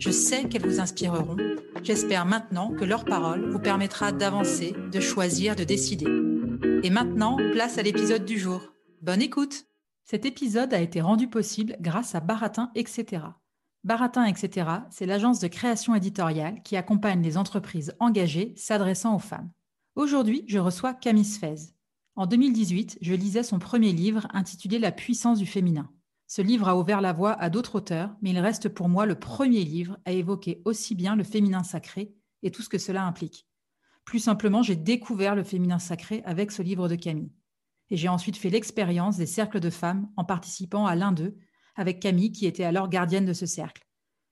Je sais qu'elles vous inspireront. J'espère maintenant que leur parole vous permettra d'avancer, de choisir, de décider. Et maintenant, place à l'épisode du jour. Bonne écoute Cet épisode a été rendu possible grâce à Baratin, etc. Baratin, etc., c'est l'agence de création éditoriale qui accompagne les entreprises engagées s'adressant aux femmes. Aujourd'hui, je reçois Camille Sfez. En 2018, je lisais son premier livre intitulé La puissance du féminin. Ce livre a ouvert la voie à d'autres auteurs, mais il reste pour moi le premier livre à évoquer aussi bien le féminin sacré et tout ce que cela implique. Plus simplement, j'ai découvert le féminin sacré avec ce livre de Camille. Et j'ai ensuite fait l'expérience des cercles de femmes en participant à l'un d'eux, avec Camille qui était alors gardienne de ce cercle.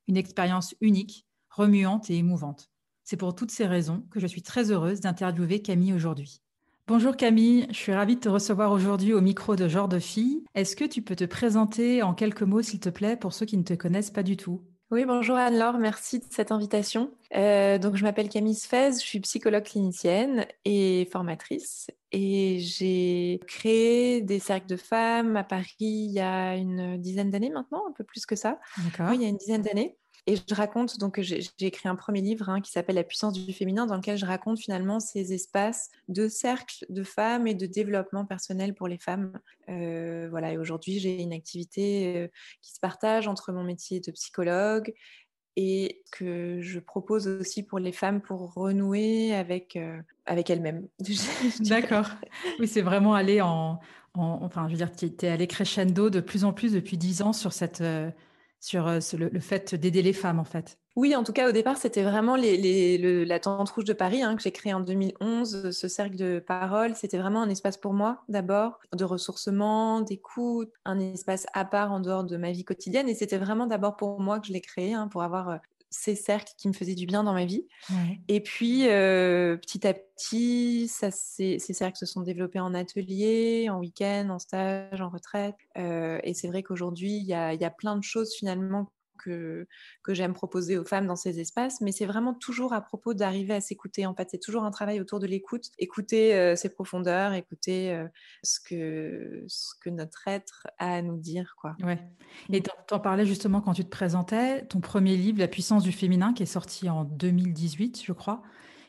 Une expérience unique, remuante et émouvante. C'est pour toutes ces raisons que je suis très heureuse d'interviewer Camille aujourd'hui. Bonjour Camille, je suis ravie de te recevoir aujourd'hui au micro de Genre de Fille. Est-ce que tu peux te présenter en quelques mots, s'il te plaît, pour ceux qui ne te connaissent pas du tout? Oui, bonjour Anne-Laure, merci de cette invitation. Euh, donc, je m'appelle Camille Sfez, je suis psychologue clinicienne et formatrice. Et j'ai créé des cercles de femmes à Paris il y a une dizaine d'années maintenant, un peu plus que ça. Oui, il y a une dizaine d'années. Et je raconte, donc j'ai écrit un premier livre hein, qui s'appelle La puissance du féminin, dans lequel je raconte finalement ces espaces de cercle de femmes et de développement personnel pour les femmes. Euh, voilà, et aujourd'hui j'ai une activité euh, qui se partage entre mon métier de psychologue et que je propose aussi pour les femmes pour renouer avec, euh, avec elles-mêmes. D'accord. Oui, c'est vraiment aller en, Enfin, je veux dire, tu es allé crescendo de plus en plus depuis dix ans sur cette sur euh, le, fait d'aider les femmes, en fait. Oui, en tout cas, au départ, c'était vraiment la Tente Rouge de Paris hein, que j'ai créé en 2011. Ce cercle de parole, c'était vraiment un espace pour moi, d'abord, de ressourcement, d'écoute, un espace à part en dehors de ma vie quotidienne. Et c'était vraiment d'abord pour moi que je l'ai créé, hein, pour avoir euh, ces cercles qui me faisaient du bien dans ma vie. Et puis, euh, petit à petit, ça, ces, cercles se sont développés en atelier, en week-end, en stage, en retraite. Euh, et c'est vrai qu'aujourd'hui, il y a, y a, plein de choses finalement que, que j'aime proposer aux femmes dans ces espaces, mais c'est vraiment toujours à propos d'arriver à s'écouter. En fait, c'est toujours un travail autour de l'écoute, écouter euh, ses profondeurs, écouter euh, ce, que, ce que notre être a à nous dire. Quoi. Ouais. Et tu en parlais justement quand tu te présentais, ton premier livre, La puissance du féminin, qui est sorti en 2018, je crois.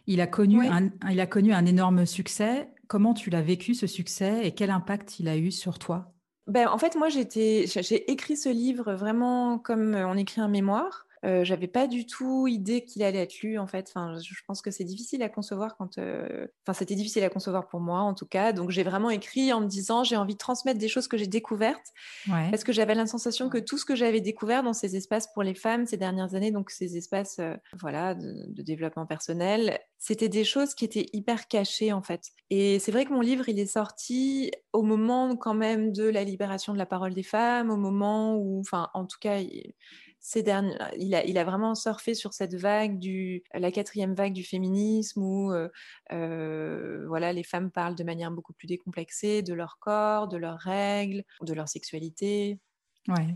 Il a connu, un, il a connu un énorme succès. Comment tu l'as vécu, ce succès, et quel impact il a eu sur toi? Ben, en fait, moi, j'ai écrit ce livre vraiment comme on écrit un mémoire. Euh, j'avais pas du tout idée qu'il allait être lu en fait. Enfin, je pense que c'est difficile à concevoir quand. Euh, enfin, c'était difficile à concevoir pour moi en tout cas. Donc j'ai vraiment écrit en me disant j'ai envie de transmettre des choses que j'ai découvertes parce que j'avais la sensation que tout ce que j'avais découvert dans ces espaces pour les femmes ces dernières années, donc ces espaces euh, voilà de, de, développement personnel, c'était des choses qui étaient hyper cachées en fait. Et c'est vrai que mon livre il est sorti au moment quand même de la libération de la parole des femmes, au moment où, enfin en tout cas. Il, ces derniers, il, a, il a vraiment surfé sur cette vague du, la quatrième vague du féminisme où euh, euh, voilà, les femmes parlent de manière beaucoup plus décomplexée de leur corps, de leurs règles, de leur sexualité.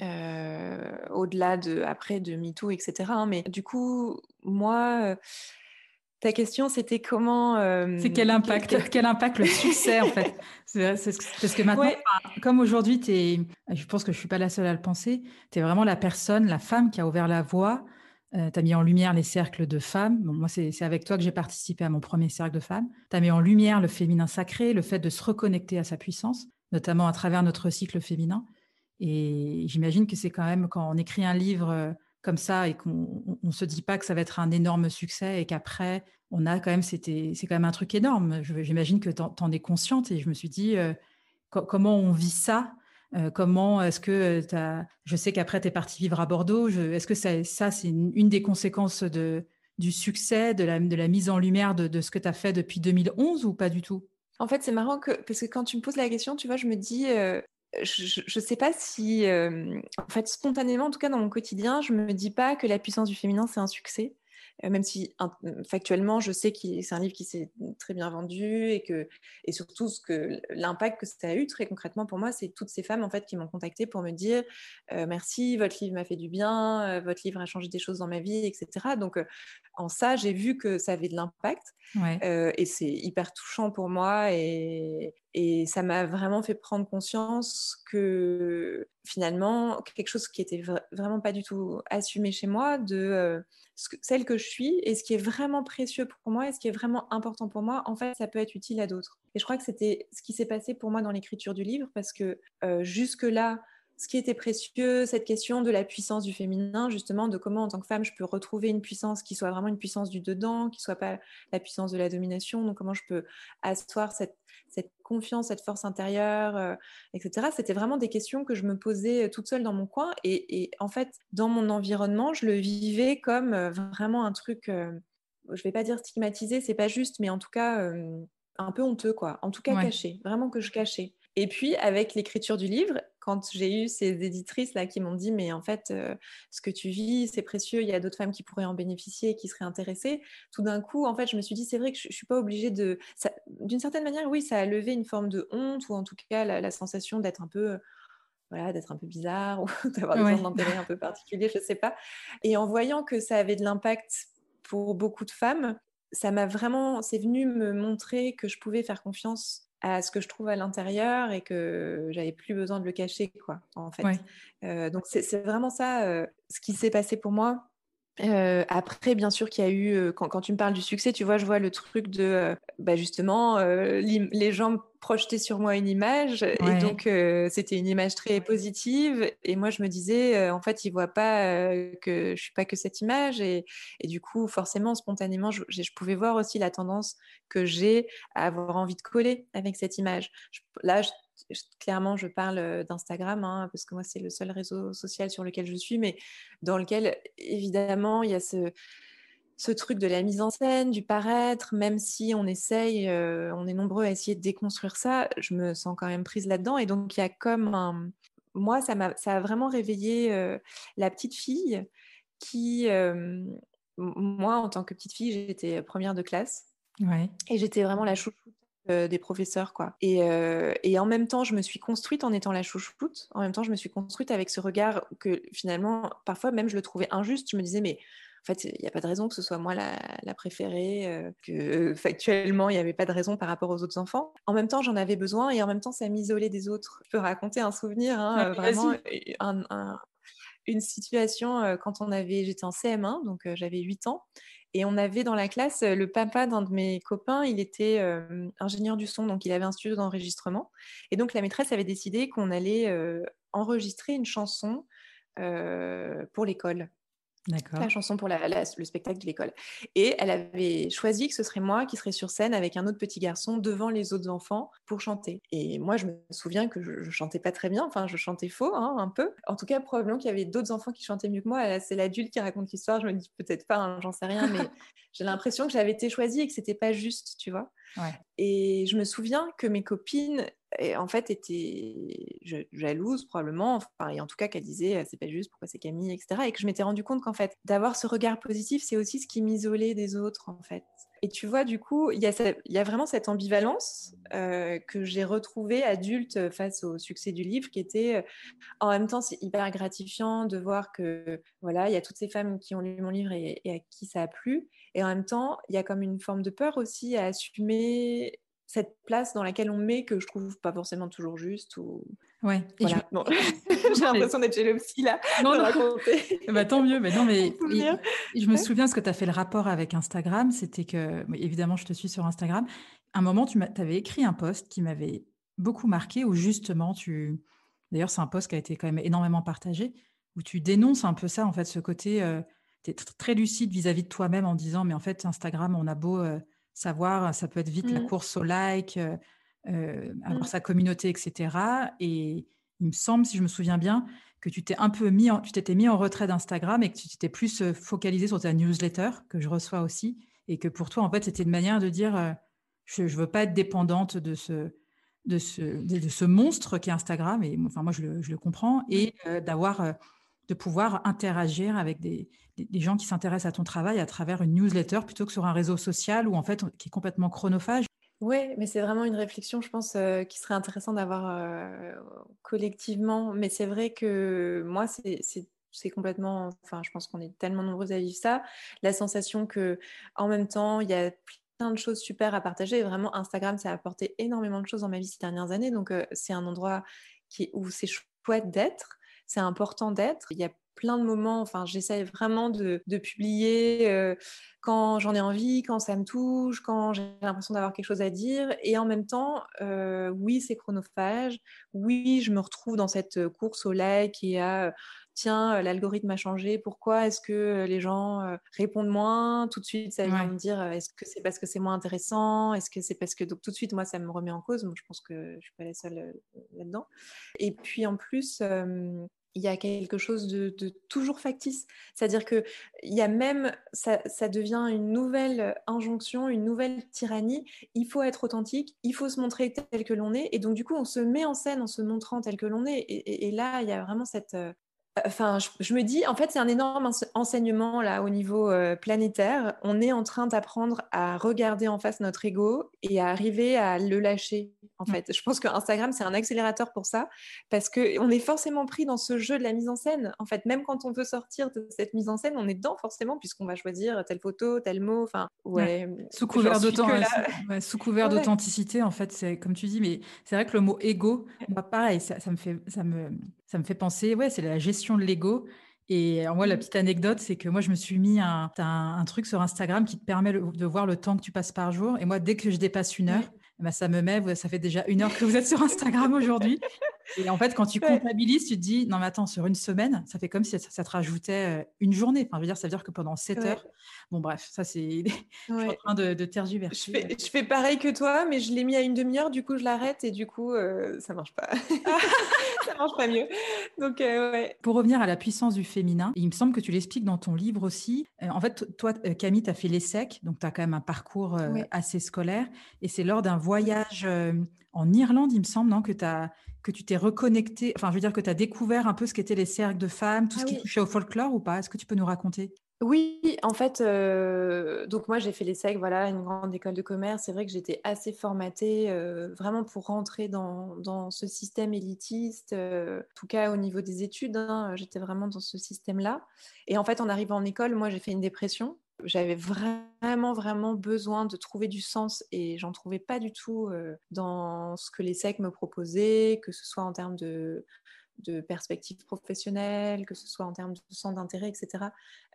Euh, au-delà de après de MeToo, etc. Hein. Mais du coup, moi, ta question, c'était comment. Euh, c'est quel impact, quel... impact le succès, en fait? parce que maintenant, comme aujourd'hui, es, je pense que je ne suis pas la seule à le penser, tu es vraiment la personne, la femme qui a ouvert la voie. Euh, tu as mis en lumière les cercles de femmes. moi, c'est avec toi que j'ai participé à mon premier cercle de femmes. Tu as mis en lumière le féminin sacré, le fait de se reconnecter à sa puissance, notamment à travers notre cycle féminin. Et j'imagine que c'est quand même quand on écrit un livre euh, comme ça et qu'on ne se dit pas que ça va être un énorme succès et qu'après, on a quand même, c'était, c'est quand même un truc énorme. J'imagine que tu en, es consciente et je me suis dit, euh, comment on vit ça? Euh, Comment est-ce que as. Je sais qu'après, tu es parti vivre à Bordeaux. Est-ce que ça, ça c'est une, des conséquences de, du succès, de la, de la mise en lumière de, de ce que tu as fait depuis 2011 ou pas du tout? En fait, c'est marrant que, parce que quand tu me poses la question, tu vois, je me dis, euh, je ne sais pas si, euh, en fait, spontanément, en tout cas dans mon quotidien, je me dis pas que la puissance du féminin, c'est un succès. Euh, même si factuellement, je sais que c'est un livre qui s'est très bien vendu et que et surtout ce que l'impact que ça a eu très concrètement pour moi, c'est toutes ces femmes en fait qui m'ont contacté pour me dire euh, merci, votre livre m'a fait du bien, votre livre a changé des choses dans ma vie, etc. Donc en ça, j'ai vu que ça avait de l'impact et c'est hyper touchant pour moi et, et ça m'a vraiment fait prendre conscience que finalement, quelque chose qui était vraiment pas du tout assumé chez moi, de celle que je suis et ce qui est vraiment précieux pour moi et ce qui est vraiment important pour moi, en fait, ça peut être utile à d'autres. Et je crois que c'était ce qui s'est passé pour moi dans l'écriture du livre parce que euh, jusque-là, ce qui était précieux, cette question de la puissance du féminin, justement, de comment en tant que femme je peux retrouver une puissance qui soit vraiment une puissance du dedans, qui soit pas la puissance de la domination, donc comment je peux asseoir cette, cette confiance, cette force intérieure, euh, etc. C'était vraiment des questions que je me posais euh, toute seule dans mon coin. Et, en fait, dans mon environnement, je le vivais comme euh, vraiment un truc, je vais pas dire stigmatisé, c'est pas juste, mais en tout cas un peu honteux, quoi. En tout cas caché, vraiment que je cachais. Et puis, avec l'écriture du livre, quand j'ai eu ces éditrices là qui m'ont dit mais en fait euh, ce que tu vis c'est précieux il y a d'autres femmes qui pourraient en bénéficier et qui seraient intéressées tout d'un coup en fait je me suis dit c'est vrai que je, ne suis pas obligée de d'une certaine manière oui ça a levé une forme de honte ou en tout cas la, sensation d'être un peu voilà, d'être un peu bizarre ou d'avoir des ouais. d'intérêt un peu particuliers, je sais pas. Et en voyant que ça avait de l'impact pour beaucoup de femmes, ça m'a vraiment, c'est venu me montrer que je pouvais faire confiance à ce que je trouve à l'intérieur et que j'avais plus besoin de le cacher, quoi, en fait. Euh, donc c'est vraiment ça euh, ce qui s'est passé pour moi. Euh, après, bien sûr qu'il y a eu, quand, quand, tu me parles du succès, tu vois, je vois le truc de, bah justement, les gens projeter sur moi une image et donc euh, c'était une image très positive. Et moi je me disais euh, en fait ils voient pas euh, que je suis pas que cette image. Et, et du coup forcément spontanément je, je, pouvais voir aussi la tendance que j'ai à avoir envie de coller avec cette image. Là clairement je parle d'Instagram hein, parce que moi c'est le seul réseau social sur lequel je suis mais dans lequel évidemment il y a ce ce truc de la mise en scène, du paraître, même si on essaye, euh, on est nombreux à essayer de déconstruire ça, je me sens quand même prise là-dedans. Et donc, il y a comme un... Moi, ça, a, ça a vraiment réveillé euh, la petite fille qui... Euh, moi, en tant que petite fille, j'étais première de classe. Et j'étais vraiment la chouchoute des professeurs quoi et, et, en même temps je me suis construite en étant la chouchoute en même temps je me suis construite avec ce regard que finalement parfois même je le trouvais injuste je me disais mais en fait, il n'y a pas de raison que ce soit moi la, préférée, euh, que factuellement, il n'y avait pas de raison par rapport aux autres enfants. En même temps, j'en avais besoin et en même temps, ça m'isolait des autres. Je peux raconter un souvenir, hein, vraiment, une situation euh, quand on avait, j'étais en CM1, donc euh, j'avais 8 ans. Et on avait dans la classe le papa d'un de mes copains, il était ingénieur du son, donc il avait un studio d'enregistrement. Et donc la maîtresse avait décidé qu'on allait enregistrer une chanson pour l'école la chanson pour le spectacle de l'école. Et elle avait choisi que ce serait moi qui serais sur scène avec un autre petit garçon devant les autres enfants pour chanter. Et moi, je me souviens que je, chantais pas très bien, enfin, je chantais faux, hein, un peu. En tout cas, probablement qu'il y avait d'autres enfants qui chantaient mieux que moi. C'est l'adulte qui raconte l'histoire, je me dis peut-être pas, hein, j'en sais rien, mais j'ai l'impression que j'avais été choisie et que c'était pas juste, tu vois. Et je me souviens que mes copines, en fait, étaient jalouses probablement, enfin, et en tout cas qu'elles disaient «Ah, c'est pas juste, pourquoi c'est Camille, etc. Et que je m'étais rendu compte qu'en fait, d'avoir ce regard positif, c'est aussi ce qui m'isolait des autres, en fait. Et tu vois, du coup, il y, y, a vraiment cette ambivalence euh, que j'ai retrouvée adulte face au succès du livre, qui était, euh, en même temps, c'est hyper gratifiant de voir que, voilà, il y a toutes ces femmes qui ont lu mon livre et, et à qui ça a plu. Et en même temps, il y a comme une forme de peur aussi à assumer cette place dans laquelle on met que je trouve pas forcément toujours juste ou ouais. Voilà. j'ai l'impression d'être chez le psy là non, non. bah, tant mieux mais non mais je me souviens ce que tu as fait le rapport avec Instagram c'était que évidemment je te suis sur Instagram. Un moment tu avais écrit un post qui m'avait beaucoup marqué où justement tu d'ailleurs c'est un post qui a été quand même énormément partagé où tu dénonces un peu ça, en fait, ce côté, tu es très lucide vis-à-vis de toi-même en disant, mais en fait, Instagram, on a beau savoir, ça peut être vite la mmh. course au like, avoir mmh. sa communauté, etc. Et il me semble, si je me souviens bien, que tu t'es un peu mis, tu t'étais mis en retrait d'Instagram et que tu t'étais plus focalisé sur ta newsletter que je reçois aussi, et que pour toi, en fait, c'était une manière de dire, je ne veux pas être dépendante de ce, de ce, de, ce monstre qui est Instagram, et enfin moi je le, je le comprends, et d'avoir, de pouvoir interagir avec des, gens qui s'intéressent à ton travail à travers une newsletter plutôt que sur un réseau social où en fait qui est complètement chronophage. Oui, mais c'est vraiment une réflexion, je pense, euh, qui serait intéressant d'avoir euh, collectivement. Mais c'est vrai que moi, c'est complètement. Enfin, je pense qu'on est tellement nombreux à vivre ça. La sensation que, en même temps, il y a plein de choses super à partager. Et vraiment, Instagram, ça a apporté énormément de choses dans ma vie ces dernières années. Donc, euh, c'est un endroit où c'est chouette d'être. C'est important d'être. Il y a plein de moments. Enfin, j'essaye vraiment de, publier euh, quand j'en ai envie, quand ça me touche, quand j'ai l'impression d'avoir quelque chose à dire. Et en même temps, euh, oui, c'est chronophage. Oui, je me retrouve dans cette course au like et à tiens, l'algorithme a changé, pourquoi est-ce que les gens répondent moins? Tout de suite, ça vient me dire, est-ce que c'est parce que c'est moins intéressant? Est-ce que c'est parce que... Donc tout de suite, moi, ça me remet en cause. Moi, je pense que je ne suis pas la seule là-dedans. Et puis en plus, il y a quelque chose de, toujours factice. C'est-à-dire que il y a même, ça, devient une nouvelle injonction, une nouvelle tyrannie. Il faut être authentique, il faut se montrer tel que l'on est. Et donc, du coup, on se met en scène en se montrant tel que l'on est. Et, et, là, il y a vraiment cette, Enfin, je, me dis, en fait, c'est un énorme enseignement là au niveau euh, planétaire. On est en train d'apprendre à regarder en face notre ego et à arriver à le lâcher. En fait, je pense que Instagram c'est un accélérateur pour ça parce que on est forcément pris dans ce jeu de la mise en scène. En fait, même quand on veut sortir de cette mise en scène, on est dedans forcément puisqu'on va choisir telle photo, tel mot. Enfin, ouais. Sous couvert sous couvert d'authenticité, en fait, c'est comme tu dis, mais c'est vrai que le mot ego, moi, pareil, ça, ça me fait, ça me ça me fait penser, ouais, c'est la gestion de l'ego. Et moi, la mmh. petite anecdote, c'est que moi, je me suis mis un, un, truc sur Instagram qui te permet de voir le temps que tu passes par jour. Et moi, dès que je dépasse une heure, bah, ça me met, ça fait déjà une heure que vous êtes sur Instagram aujourd'hui. Et en fait, quand tu comptabilises, tu te dis, non, mais attends, sur une semaine, ça fait comme si ça, te rajoutait euh, une journée. Enfin, je veux dire, ça veut dire que pendant 7 heures, bon, bref, ça, c'est. je suis en train de, de tergiverser. Je fais, je fais, pareil que toi, mais je l'ai mis à une demi-heure, du coup, je l'arrête et du coup, euh, ça marche pas. ça marche pas mieux. Donc, euh, ouais. Pour revenir à la puissance du féminin, il me semble que tu l'expliques dans ton livre aussi. en fait, toi, Camille, tu as fait l'ESSEC, donc tu as quand même un parcours assez scolaire. Et c'est lors d'un voyage en Irlande, il me semble, non, que tu as que tu t'es reconnecté, enfin je veux dire que tu as découvert un peu ce qu'étaient les cercles de femmes, tout ce ah qui touchait au folklore ou pas? Est-ce que tu peux nous raconter? Oui, en fait, euh, donc moi j'ai fait les SEC, voilà, une grande école de commerce. C'est vrai que j'étais assez formatée euh, vraiment pour rentrer dans, dans ce système élitiste, euh, en tout cas au niveau des études, hein, j'étais vraiment dans ce système-là. Et en fait, en arrivant en école, moi j'ai fait une dépression j'avais vraiment, vraiment besoin de trouver du sens et j'en trouvais pas du tout euh, dans ce que les SEC me proposaient, que ce soit en termes de, de perspectives professionnelles, que ce soit en termes de centre d'intérêt, etc.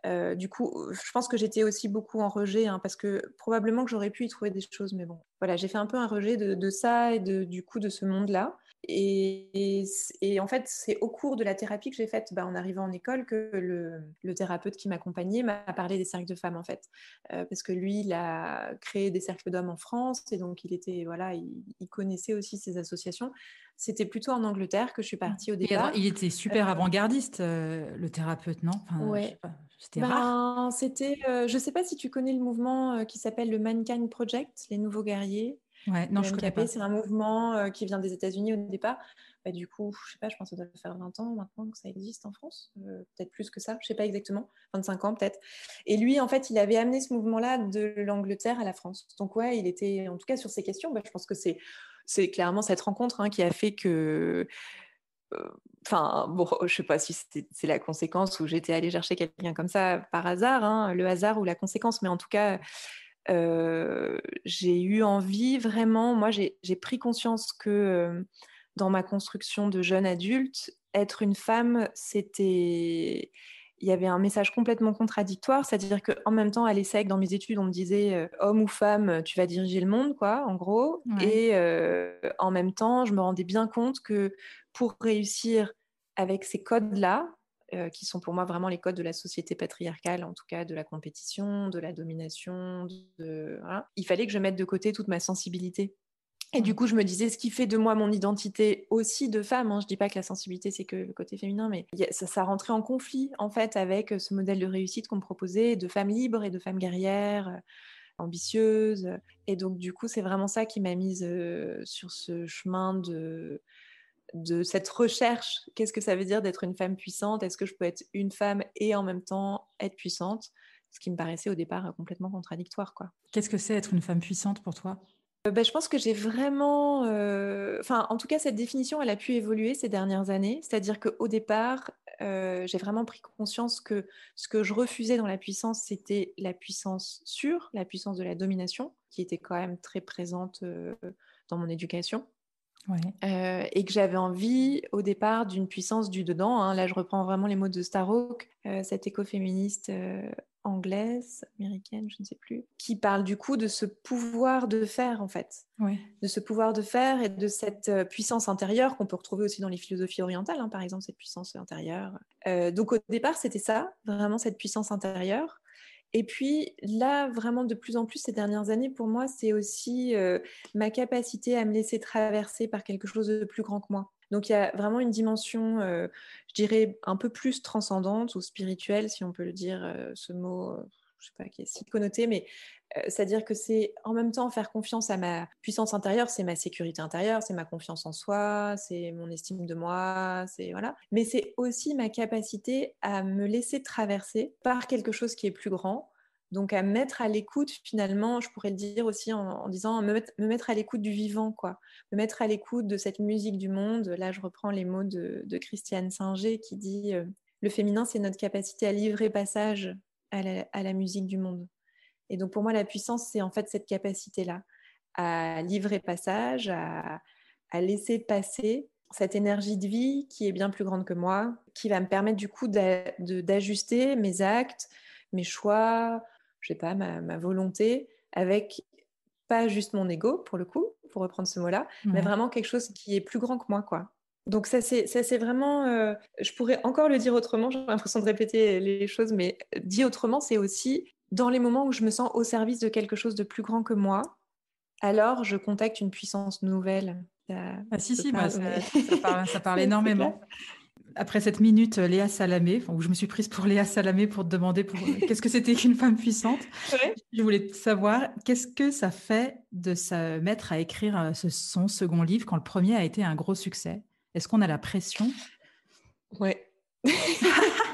Euh, du coup, je pense que j'étais aussi beaucoup en rejet, hein, parce que probablement que j'aurais pu y trouver des choses, mais bon, voilà, j'ai fait un peu un rejet de, ça et du coup de ce monde-là. Et, en fait, c'est au cours de la thérapie que j'ai faite bah, en arrivant en école que le, thérapeute qui m'accompagnait m'a parlé des cercles de femmes, en fait. Euh, parce que lui, il a créé des cercles d'hommes en France et donc il, était, voilà, il, connaissait aussi ces associations. C'était plutôt en Angleterre que je suis partie au départ. il était super euh, avant-gardiste, euh, le thérapeute, non? Ouais. C'était rare. Ben, c'était, je ne sais pas si tu connais le mouvement qui s'appelle le Mankind Project, les nouveaux guerriers. Ouais, non, je connais pas. C'est un mouvement euh, qui vient des États-Unis au départ. Bah, du coup, je sais pas, je pense que ça doit faire 20 ans maintenant que ça existe en France, euh, peut-être plus que ça, je sais pas exactement, 25 ans peut-être. Et lui, en fait, il avait amené ce mouvement-là de l'Angleterre à la France. Donc ouais, il était, en tout cas sur ces questions, bah, je pense que c'est c'est clairement cette rencontre hein, qui a fait que euh, enfin, bon, je sais pas si c'est la conséquence ou j'étais allée chercher quelqu'un comme ça par hasard, hein, le hasard ou la conséquence, mais en tout cas, j'ai eu envie vraiment, moi j'ai pris conscience que euh, dans ma construction de jeune adulte, être une femme, c'était il y avait un message complètement contradictoire, c'est-à-dire qu'en même temps, à l'ESSEC, dans mes études, on me disait euh, homme ou femme, tu vas diriger le monde, quoi, en gros. Et en même temps, je me rendais bien compte que pour réussir avec ces codes-là, qui sont pour moi vraiment les codes de la société patriarcale, en tout cas de la compétition, de la domination. De, Il fallait que je mette de côté toute ma sensibilité et du coup, je me disais, ce qui fait de moi mon identité aussi de femme, hein, je dis pas que la sensibilité, c'est que le côté féminin, mais ça, ça rentrait en conflit, en fait, avec ce modèle de réussite qu'on me proposait, de femme libre et de femme guerrière, euh, ambitieuse. Et donc, du coup, c'est vraiment ça qui m'a mise euh, sur ce chemin de, de cette recherche. Qu'est-ce que ça veut dire d'être une femme puissante? Est-ce que je peux être une femme et en même temps être puissante? Ce qui me paraissait au départ complètement contradictoire. quoi. Qu'est-ce que c'est être une femme puissante pour toi? Euh, bah, je pense que j'ai vraiment, euh, enfin, en tout cas, cette définition, elle a pu évoluer ces dernières années. C'est-à-dire qu'au départ, euh, j'ai vraiment pris conscience que ce que je refusais dans la puissance, c'était la puissance sûre, la puissance de la domination, qui était quand même très présente dans mon éducation. Et que j'avais envie au départ d'une puissance du dedans. Hein. Là, je reprends vraiment les mots de Starhawk, cette écoféministe anglaise, américaine, je ne sais plus, qui parle du coup de ce pouvoir de faire en fait, de ce pouvoir de faire et de cette euh, puissance intérieure qu'on peut retrouver aussi dans les philosophies orientales, hein, par exemple cette puissance intérieure. Euh, donc au départ c'était ça, vraiment cette puissance intérieure. Et puis là, vraiment de plus en plus ces dernières années, pour moi, c'est aussi euh, ma capacité à me laisser traverser par quelque chose de plus grand que moi. Donc il y a vraiment une dimension, euh, je dirais, un peu plus transcendante ou spirituelle, si on peut le dire, euh, ce mot, je sais pas, qui est si connoté, mais c'est-à-dire que c'est en même temps faire confiance à ma puissance intérieure, c'est ma sécurité intérieure, c'est ma confiance en soi, c'est mon estime de moi, c'est voilà. Mais c'est aussi ma capacité à me laisser traverser par quelque chose qui est plus grand, donc à mettre à l'écoute, finalement, je pourrais le dire aussi en, disant me mettre, à l'écoute du vivant, quoi. Me mettre à l'écoute de cette musique du monde. Là, je reprends les mots de, Christiane Singer qui dit euh, le féminin, c'est notre capacité à livrer passage à la, musique du monde. Et donc pour moi, la puissance, c'est en fait cette capacité-là à livrer passage, à, laisser passer cette énergie de vie qui est bien plus grande que moi, qui va me permettre du coup d'ajuster mes actes, mes choix, je sais pas, ma, volonté avec pas juste mon ego, pour le coup, pour reprendre ce mot-là, mais vraiment quelque chose qui est plus grand que moi, quoi. Donc ça c'est ça c'est vraiment euh, je pourrais encore le dire autrement j'ai l'impression de répéter les choses mais dit autrement c'est aussi dans les moments où je me sens au service de quelque chose de plus grand que moi alors je contacte une puissance nouvelle ah si si bah, ça, parle, ça parle énormément après cette minute euh, Léa Salamé, où je me suis prise pour Léa Salamé pour te demander pour, euh, qu'est-ce que c'était qu'une femme puissante. Je voulais savoir qu'est-ce que ça fait de se mettre à écrire euh, son second livre quand le premier a été un gros succès? Est-ce qu'on a la pression? Ouais.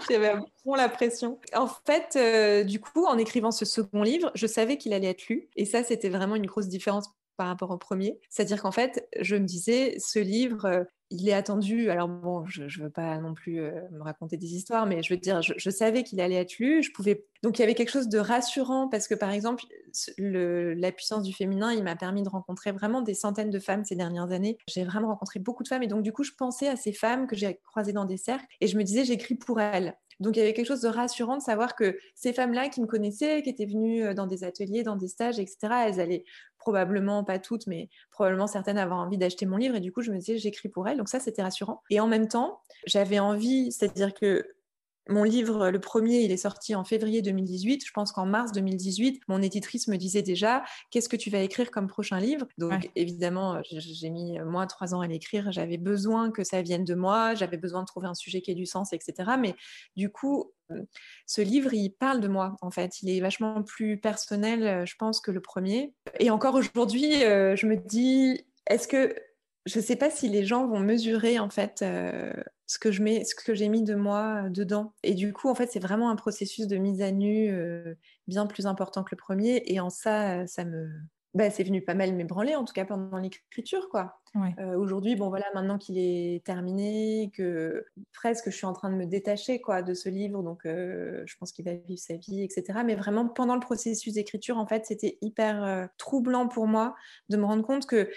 J'avais à fond la pression. En fait, du coup, en écrivant ce second livre, je savais qu'il allait être lu. Et ça, c'était vraiment une grosse différence par rapport au premier. C'est-à-dire qu'en fait, je me disais, ce livre, il est attendu. Alors bon, je ne veux pas non plus euh, me raconter des histoires, mais je veux dire, je, savais qu'il allait être lu. Je pouvais donc il y avait quelque chose de rassurant parce que par exemple, la puissance du féminin, il m'a permis de rencontrer vraiment des centaines de femmes ces dernières années. J'ai vraiment rencontré beaucoup de femmes et donc du coup, je pensais à ces femmes que j'ai croisées dans des cercles et je me disais, j'écris pour elles. Donc il y avait quelque chose de rassurant de savoir que ces femmes-là qui me connaissaient, qui étaient venues euh, dans des ateliers, dans des stages, etc., elles allaient probablement, pas toutes, mais probablement certaines avoir envie d'acheter mon livre. Et du coup, je me disais, j'écris pour elles. Donc ça, c'était rassurant. Et en même temps, j'avais envie, c'est-à-dire que mon livre, le premier, il est sorti en février 2018. Je pense qu'en mars 2018, mon éditrice me disait déjà Qu'est-ce que tu vas écrire comme prochain livre? Donc, évidemment, j'ai mis euh, moi trois ans à l'écrire. J'avais besoin que ça vienne de moi. J'avais besoin de trouver un sujet qui ait du sens, etc. Mais du coup, euh, ce livre, il parle de moi, en fait. Il est vachement plus personnel, euh, je pense, que le premier. Et encore aujourd'hui, je me dis Est-ce que je ne sais pas si les gens vont mesurer en fait euh, ce que je mets, ce que j'ai mis de moi euh, dedans. Et du coup, en fait, c'est vraiment un processus de mise à nu euh, bien plus important que le premier. Et en ça, ça me, bah, c'est venu pas mal m'ébranler, en tout cas pendant l'écriture, quoi. Euh, aujourd'hui, bon voilà, maintenant qu'il est terminé, que presque je suis en train de me détacher, quoi, de ce livre, donc euh, je pense qu'il va vivre sa vie, etc. Mais vraiment pendant le processus d'écriture, en fait, c'était hyper euh, troublant pour moi de me rendre compte que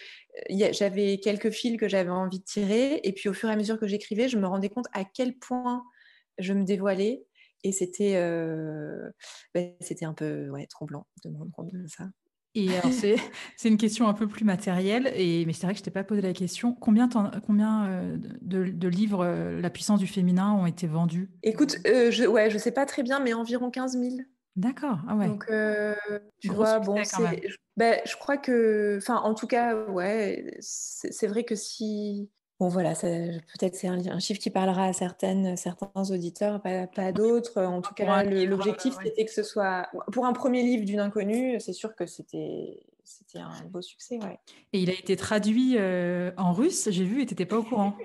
j'avais quelques fils que j'avais envie de tirer, et puis au fur et à mesure que j'écrivais, je me rendais compte à quel point je me dévoilais, et c'était, bah, c'était un peu ouais, troublant de me rendre compte de ça. Et c'est, une question un peu plus matérielle, et, mais c'est vrai que je t'ai pas posé la question. Combien, combien euh, de, de, livres euh, La puissance du féminin ont été vendus? Écoute, euh, je, ouais, je sais pas très bien, mais environ 15 000. D'accord, ah ouais. Donc, tu vois, bon, c'est, ben, je crois que, enfin, en tout cas, ouais, c'est vrai que si Bon, voilà, peut-être c'est un, chiffre qui parlera à certaines, certains auditeurs, pas, pas à d'autres. En tout cas, l'objectif, c'était que ce soit. Pour un premier livre d'une inconnue, c'est sûr que c'était un beau succès. Ouais. Et il a été traduit euh, en russe, j'ai vu, et tu n'étais pas au courant.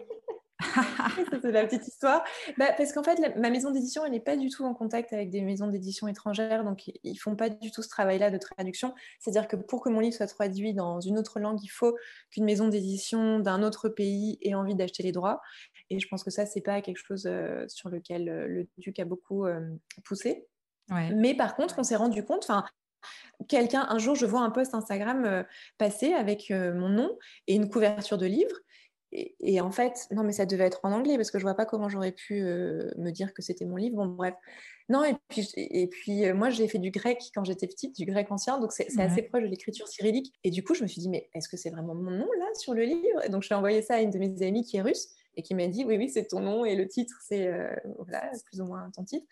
c'est la petite histoire. Bah, parce qu'en fait, ma maison d'édition, elle n'est pas du tout en contact avec des maisons d'édition étrangères, donc ils font pas du tout ce travail-là de traduction. C'est-à-dire que pour que mon livre soit traduit dans une autre langue, il faut qu'une maison d'édition d'un autre pays ait envie d'acheter les droits. Et je pense que ça, c'est pas quelque chose euh, sur lequel euh, le Duc a beaucoup euh, poussé. Mais par contre, on s'est rendu compte, enfin, quelqu'un, un jour, je vois un post Instagram passer avec mon nom et une couverture de livre et, en fait, non, mais ça devait être en anglais parce que je vois pas comment j'aurais pu euh, me dire que c'était mon livre. Bon, bref. Non, et puis, et puis euh, moi, j'ai fait du grec quand j'étais petite, du grec ancien, donc c'est assez proche de l'écriture cyrillique. Et du coup, je me suis dit, mais est-ce que c'est vraiment mon nom là sur le livre? Et Donc, j'ai envoyé ça à une de mes amies qui est russe et qui m'a dit, oui, oui, c'est ton nom et le titre, c'est euh, voilà, plus ou moins ton titre.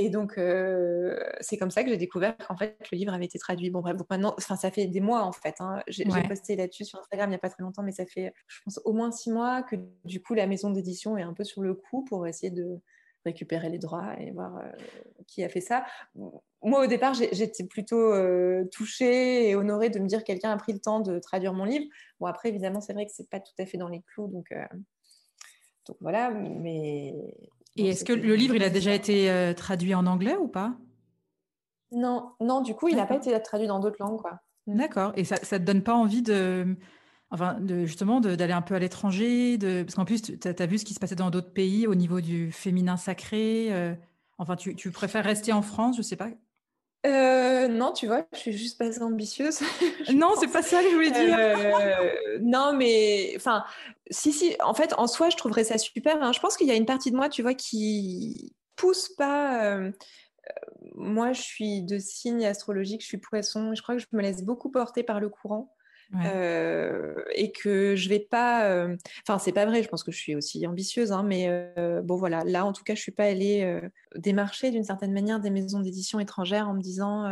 Et donc, euh, c'est comme ça que j'ai découvert qu'en fait, le livre avait été traduit. Bon, bref, donc maintenant, ça fait des mois en fait. Hein. J'ai posté là-dessus sur Instagram il n'y a pas très longtemps, mais ça fait, je pense, au moins six mois que du coup, la maison d'édition est un peu sur le coup pour essayer de récupérer les droits et voir euh, qui a fait ça. Moi, au départ, j'étais plutôt euh, touchée et honorée de me dire que quelqu'un a pris le temps de traduire mon livre. Bon, après, évidemment, c'est vrai que c'est pas tout à fait dans les clous, donc, donc voilà, mais et est-ce que le livre, il a déjà été euh, traduit en anglais ou pas? Non, non, du coup, il n'a pas été traduit dans d'autres langues, quoi. Mm. D'accord. Et ça ne te donne pas envie de, enfin, de, justement, d'aller un peu à l'étranger, de... parce qu'en plus, tu as, vu ce qui se passait dans d'autres pays au niveau du féminin sacré. Euh, enfin, tu, tu, préfères rester en France, je sais pas? Euh, non, tu vois, je suis juste pas ambitieuse. non, c'est pas ça que je voulais dire. Euh, non, mais enfin, si, si. En fait, en soi, je trouverais ça super. Hein. Je pense qu'il y a une partie de moi, tu vois, qui pousse pas. Euh, moi, je suis de signe astrologique, je suis poisson. Je crois que je me laisse beaucoup porter par le courant. Euh, et que je vais pas. Euh, enfin, c'est pas vrai. Je pense que je suis aussi ambitieuse, hein, mais euh, bon voilà. Là, en tout cas, je suis pas allée démarcher d'une certaine manière des maisons d'édition étrangères en me disant.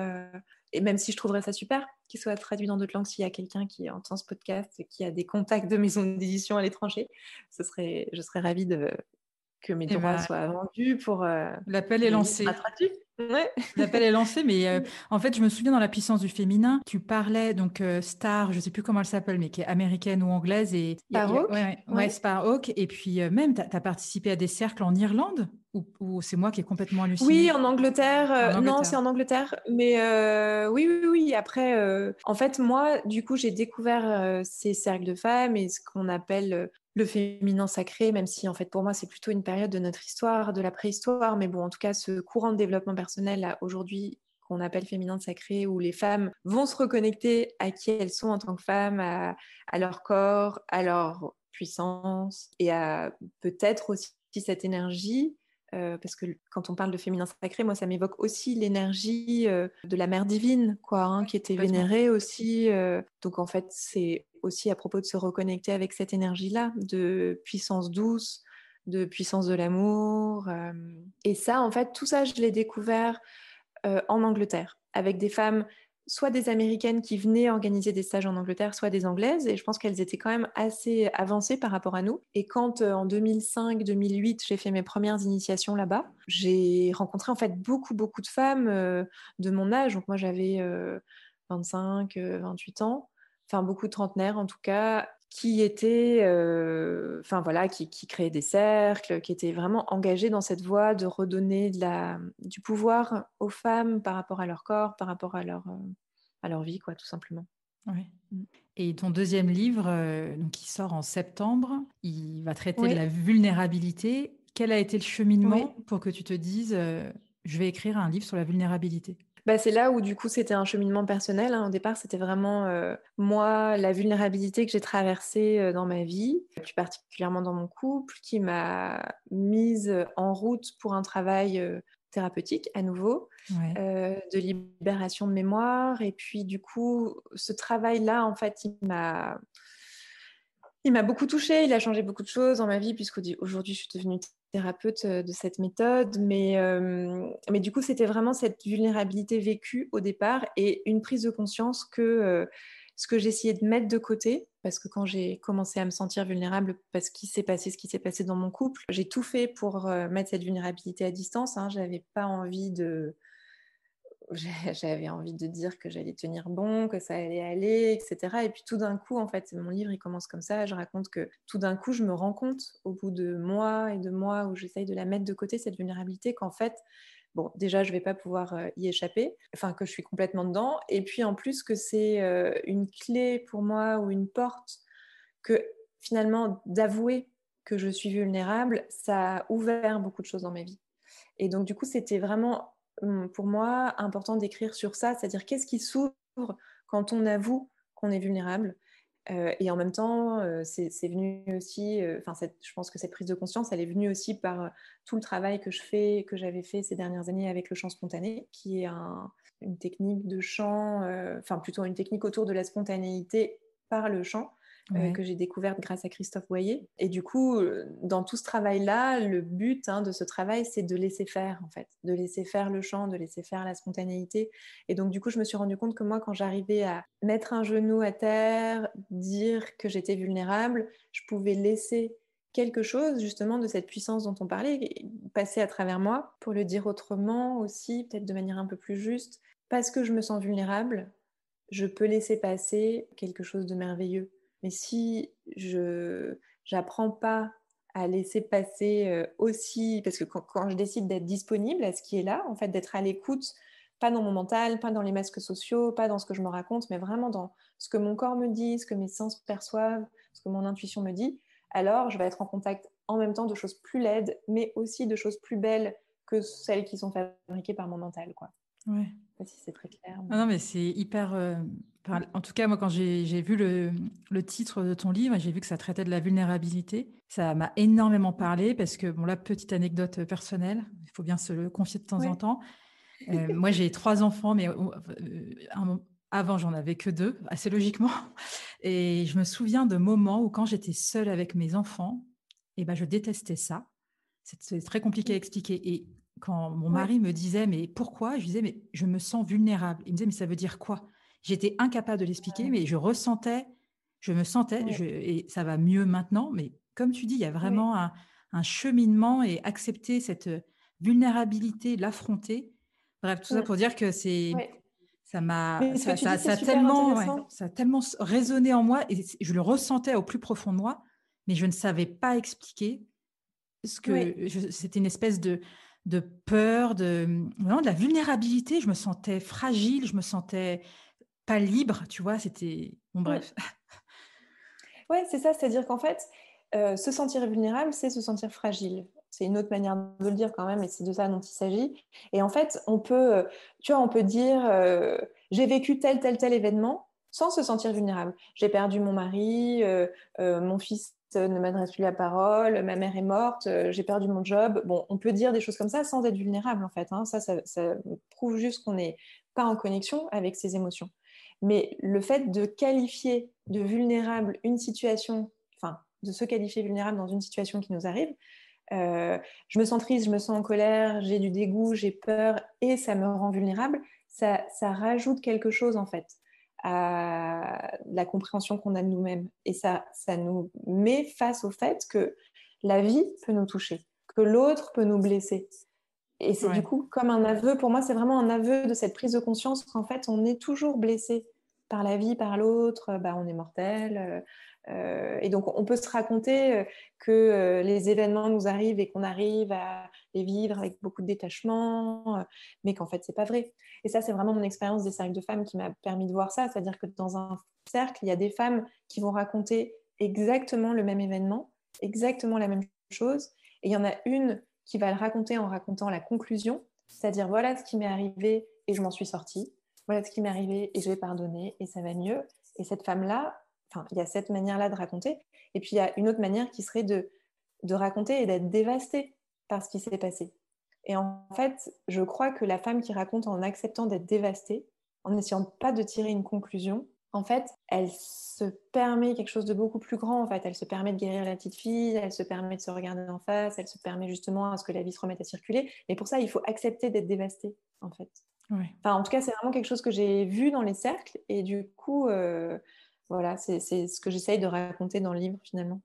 et même si je trouverais ça super qu'il soit traduit dans d'autres langues, s'il y a quelqu'un qui entend ce podcast et qui a des contacts de maisons d'édition à l'étranger, ce serait, je serais ravie de, que mes droits ben, soient vendus pour. L'appel est lancé. Ouais. L'appel est lancé, mais euh, en fait, je me souviens dans la puissance du féminin, tu parlais donc euh, Star, je sais plus comment elle s'appelle, mais qui est américaine ou anglaise et Sparhawk. Ouais, ouais, Sparhawk. Et puis euh, même, tu as, participé à des cercles en Irlande ou, c'est moi qui est complètement hallucinée Oui, en Angleterre. Non, c'est en Angleterre, mais oui, oui, oui. Après, en fait, moi, du coup, j'ai découvert ces cercles de femmes et ce qu'on appelle le féminin sacré, même si en fait pour moi c'est plutôt une période de notre histoire, de la préhistoire, mais bon en tout cas ce courant de développement personnel aujourd'hui qu'on appelle féminin sacré, où les femmes vont se reconnecter à qui elles sont en tant que femmes, à, leur corps, à leur puissance et à peut-être aussi cette énergie euh, parce que quand on parle de féminin sacré, moi, ça m'évoque aussi l'énergie euh, de la mère divine, quoi, hein, qui était vénérée aussi. Euh. donc, en fait, c'est aussi à propos de se reconnecter avec cette énergie-là, de puissance douce, de puissance de l'amour. et ça, en fait, tout ça, je l'ai découvert en Angleterre, avec des femmes soit des Américaines qui venaient organiser des stages en Angleterre, soit des Anglaises. Et je pense qu'elles étaient quand même assez avancées par rapport à nous. Et quand euh, en 2005-2008, j'ai fait mes premières initiations là-bas, j'ai rencontré en fait beaucoup, beaucoup de femmes euh, de mon âge. Donc moi, j'avais 25, euh, 28 ans. Enfin, beaucoup de trentenaires en tout cas, qui étaient, enfin voilà, qui, qui, créaient des cercles, qui étaient vraiment engagés dans cette voie de redonner de la, du pouvoir aux femmes par rapport à leur corps, par rapport à leur, à leur vie, quoi, tout simplement. Oui. Mm. Et ton deuxième livre, donc, qui sort en septembre, il va traiter de la vulnérabilité. Quel a été le cheminement pour que tu te dises, je vais écrire un livre sur la vulnérabilité? Bah, c'est là où du coup c'était un cheminement personnel. Hein. Au départ, c'était vraiment euh, moi, la vulnérabilité que j'ai traversée euh, dans ma vie, plus particulièrement dans mon couple, qui m'a mise en route pour un travail euh, thérapeutique à nouveau, de libération de mémoire. Et puis, du coup, ce travail-là, en fait, il m'a il m'a beaucoup touchée, il a changé beaucoup de choses dans ma vie, puisqu'aujourd'hui, je suis devenue thérapeute euh, de cette méthode. Mais, euh, mais du coup, c'était vraiment cette vulnérabilité vécue au départ et une prise de conscience que euh, ce que j'essayais de mettre de côté, parce que quand j'ai commencé à me sentir vulnérable parce qu'il s'est passé ce qui s'est passé dans mon couple, j'ai tout fait pour mettre cette vulnérabilité à distance. Hein. Je n'avais pas envie de j'avais envie de dire que j'allais tenir bon, que ça allait aller, etc. Et puis tout d'un coup, en fait, mon livre, il commence comme ça. Je raconte que tout d'un coup, je me rends compte, au bout de mois et de mois où j'essaye de la mettre de côté, cette vulnérabilité, qu'en fait, bon, déjà, je ne vais pas pouvoir euh, y échapper, enfin, que je suis complètement dedans. Et puis, en plus, que c'est euh, une clé pour moi ou une porte que finalement, d'avouer que je suis vulnérable, ça a ouvert beaucoup de choses dans ma vie. Et donc, du coup, c'était vraiment pour moi important d'écrire sur ça, c'est-à-dire qu'est-ce qui s'ouvre quand on avoue qu'on est vulnérable. Euh, et en même temps, euh, c'est venu aussi, euh, enfin, je pense que cette prise de conscience, elle est venue aussi par tout le travail que je fais, que j'avais fait ces dernières années avec le chant spontané, qui est une technique de chant, enfin plutôt une technique autour de la spontanéité par le chant, euh, que j'ai découverte grâce à Christophe Boyer. Et du coup, euh, dans tout ce travail-là, le but hein, de ce travail, c'est de laisser faire, en fait, de laisser faire le chant, de laisser faire la spontanéité. Et donc, du coup, je me suis rendu compte que moi, quand j'arrivais à mettre un genou à terre, dire que j'étais vulnérable, je pouvais laisser quelque chose justement de cette puissance dont on parlait passer à travers moi pour le dire autrement aussi, peut-être de manière un peu plus juste. Parce que je me sens vulnérable, je peux laisser passer quelque chose de merveilleux. Mais si je n'apprends pas à laisser passer euh, aussi, parce que quand, je décide d'être disponible à ce qui est là, en fait, d'être à l'écoute, pas dans mon mental, pas dans les masques sociaux, pas dans ce que je me raconte, mais vraiment dans ce que mon corps me dit, ce que mes sens perçoivent, ce que mon intuition me dit, alors je vais être en contact en même temps de choses plus laides, mais aussi de choses plus belles que celles qui sont fabriquées par mon mental. Quoi. Ouais. Pas si c'est très clair. Non, mais c'est hyper. Euh, en tout cas, moi, quand j'ai vu le, le, titre de ton livre, j'ai vu que ça traitait de la vulnérabilité. Ça m'a énormément parlé parce que, bon, là, petite anecdote personnelle, il faut bien se le confier de temps en temps. Euh, moi, j'ai trois enfants, mais euh, avant, j'en avais que deux, assez logiquement. Et je me souviens de moments où, quand j'étais seule avec mes enfants, eh ben, je détestais ça. C'est très compliqué à expliquer. Et quand mon mari me disait mais pourquoi, je disais mais je me sens vulnérable. Il me disait mais ça veut dire quoi? J'étais incapable de l'expliquer, mais je ressentais, je me sentais, et ça va mieux maintenant. Mais comme tu dis, il y a vraiment un, cheminement et accepter cette vulnérabilité, l'affronter. Bref, tout ça pour dire que c'est ça m'a ça, ça, tellement ça a tellement résonné en moi et je le ressentais au plus profond de moi, mais je ne savais pas expliquer ce que c'était une espèce de de peur, de, de la vulnérabilité. Je me sentais fragile, je me sentais pas libre, tu vois. C'était. Bon, bref. Ouais, c'est ça. C'est-à-dire qu'en fait, euh, se sentir vulnérable, c'est se sentir fragile. C'est une autre manière de le dire quand même, et c'est de ça dont il s'agit. Et en fait, on peut, tu vois, on peut dire euh, j'ai vécu tel, tel, tel événement sans se sentir vulnérable. J'ai perdu mon mari, euh, mon fils ne m'adresse plus la parole, ma mère est morte, euh, j'ai perdu mon job. Bon, on peut dire des choses comme ça sans être vulnérable en fait. Hein. Ça, ça, prouve juste qu'on n'est pas en connexion avec ses émotions. Mais le fait de qualifier de vulnérable une situation, enfin, de se qualifier vulnérable dans une situation qui nous arrive, euh, je me sens triste, je me sens en colère, j'ai du dégoût, j'ai peur et ça me rend vulnérable, ça, rajoute quelque chose en fait à la compréhension qu'on a de nous-mêmes. Et ça, ça nous met face au fait que la vie peut nous toucher, que l'autre peut nous blesser. Et c'est du coup comme un aveu, pour moi, c'est vraiment un aveu de cette prise de conscience qu'en fait, on est toujours blessé par la vie, par l'autre, bah, on est mortel, euh, euh, et donc, on peut se raconter euh, que les événements nous arrivent et qu'on arrive à les vivre avec beaucoup de détachement, mais qu'en fait, c'est pas vrai. Et ça, c'est vraiment mon expérience des cercles de femmes qui m'a permis de voir ça. C'est-à-dire que dans un cercle, il y a des femmes qui vont raconter exactement le même événement, exactement la même chose, et il y en a une qui va le raconter en racontant la conclusion, c'est-à-dire voilà ce qui m'est arrivé et je m'en suis sortie, voilà ce qui m'est arrivé et je vais pardonner et ça va mieux. Et cette femme-là, il y a cette manière-là de raconter. Et puis, il y a une autre manière qui serait de, de raconter et d'être dévastée par ce qui s'est passé. Et en fait, je crois que la femme qui raconte en acceptant d'être dévastée, en n'essayant pas de tirer une conclusion, en fait, elle se permet quelque chose de beaucoup plus grand. En fait, elle se permet de guérir la petite fille, elle se permet de se regarder en face, elle se permet justement à ce que la vie se remette à circuler. Et pour ça, il faut accepter d'être dévastée, en fait. Enfin, en tout cas, c'est vraiment quelque chose que j'ai vu dans les cercles. Et du coup, euh, voilà, c'est ce que j'essaye de raconter dans le livre finalement.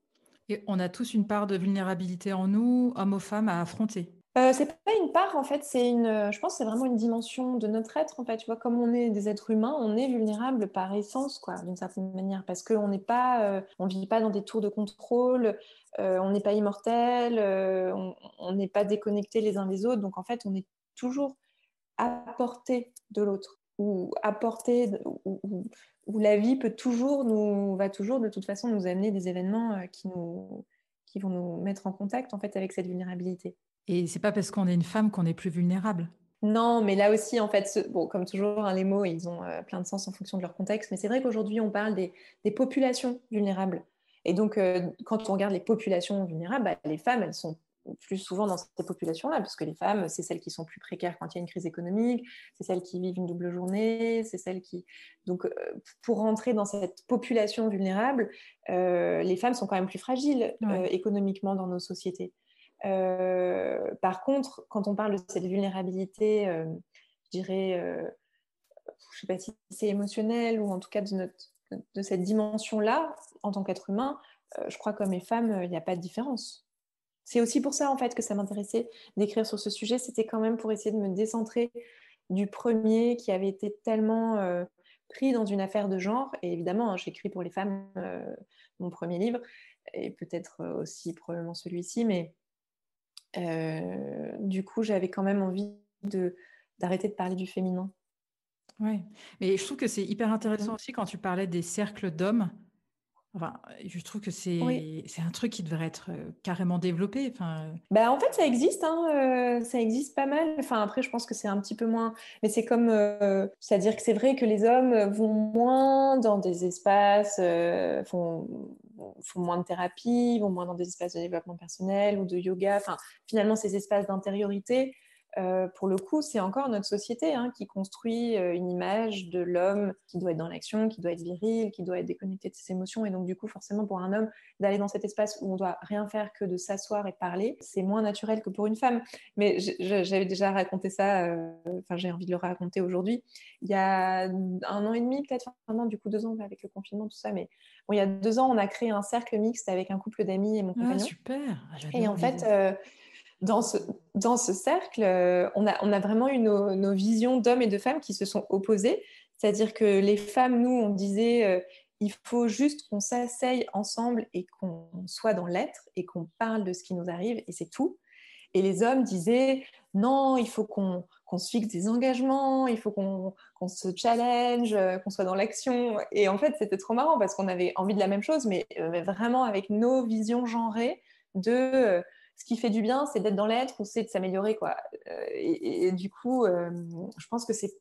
Et on a tous une part de vulnérabilité en nous, hommes ou femmes, à affronter. Euh, c'est pas une part en fait, c'est une, je pense, c'est vraiment une dimension de notre être en fait. Tu vois, comme on est des êtres humains, on est vulnérable par essence, quoi, d'une certaine manière, parce qu'on n'est pas, euh, on vit pas dans des tours de contrôle, euh, on n'est pas immortel, euh, on n'est pas déconnecté les uns des autres, donc en fait, on est toujours à portée de l'autre ou à portée où, la vie peut toujours nous va toujours de toute façon nous amener des événements qui nous qui vont nous mettre en contact en fait avec cette vulnérabilité. Et c'est pas parce qu'on est une femme qu'on est plus vulnérable. Non, mais là aussi, en fait, bon, comme toujours, hein, les mots, ils ont euh, plein de sens en fonction de leur contexte. Mais c'est vrai qu'aujourd'hui, on parle des, populations vulnérables. Et donc, euh, quand on regarde les populations vulnérables, bah, les femmes, elles sont plus souvent dans ces populations-là, parce que les femmes, c'est celles qui sont plus précaires quand il y a une crise économique, c'est celles qui vivent une double journée, c'est celles qui... Donc, euh, pour rentrer dans cette population vulnérable, les femmes sont quand même plus fragiles économiquement dans nos sociétés. Euh, par contre, quand on parle de cette vulnérabilité, euh, je dirais, euh, je ne sais pas si c'est émotionnel ou en tout cas de, cette dimension-là, en tant qu'être humain, je crois qu'hommes et femmes, il n'y a pas de différence. C'est aussi pour ça en fait que ça m'intéressait d'écrire sur ce sujet. C'était quand même pour essayer de me décentrer du premier qui avait été tellement pris dans une affaire de genre. Et évidemment, hein, j'écris pour les femmes mon premier livre et peut-être aussi probablement celui-ci, mais euh, du coup, j'avais quand même envie de, d'arrêter de parler du féminin. Oui, mais je trouve que c'est hyper intéressant aussi quand tu parlais des cercles d'hommes. Enfin, je trouve que c'est c'est un truc qui devrait être euh, carrément développé. Enfin... Bah, en fait, ça existe, hein, euh, ça existe pas mal. Enfin, après, je pense que c'est un petit peu moins. Mais c'est comme. C'est-à-dire que c'est vrai que les hommes vont moins dans des espaces, font font moins de thérapie, vont moins dans des espaces de développement personnel ou de yoga. Finalement, ces espaces d'intériorité, euh, pour le coup, c'est encore notre société hein, qui construit euh, une image de l'homme qui doit être dans l'action, qui doit être viril, qui doit être déconnecté de ses émotions. Et donc, du coup, forcément, pour un homme, d'aller dans cet espace où on doit rien faire que de s'asseoir et parler, c'est moins naturel que pour une femme. Mais j'avais déjà raconté ça, euh, enfin, j'ai envie de le raconter aujourd'hui. Il y a un an et demi, peut-être, un an, du coup, deux ans avec le confinement, tout ça. Mais bon, il y a deux ans, on a créé un cercle mixte avec un couple d'amis et mon ah, compagnon. Ah, super! et en fait, dans ce, cercle, euh, on, a, on a vraiment eu nos, visions d'hommes et de femmes qui se sont opposées. C'est-à-dire que les femmes, nous, on disait, euh, il faut juste qu'on s'asseye ensemble et qu'on soit dans l'être et qu'on parle de ce qui nous arrive et c'est tout. Et les hommes disaient, non, il faut qu'on se fixe des engagements, il faut qu'on se challenge, euh, qu'on soit dans l'action. Et en fait, c'était trop marrant parce qu'on avait envie de la même chose, mais vraiment avec nos visions genrées de ce qui fait du bien, c'est d'être dans l'être ou c'est de s'améliorer. quoi. Euh, et, du coup, euh, je pense que c'est,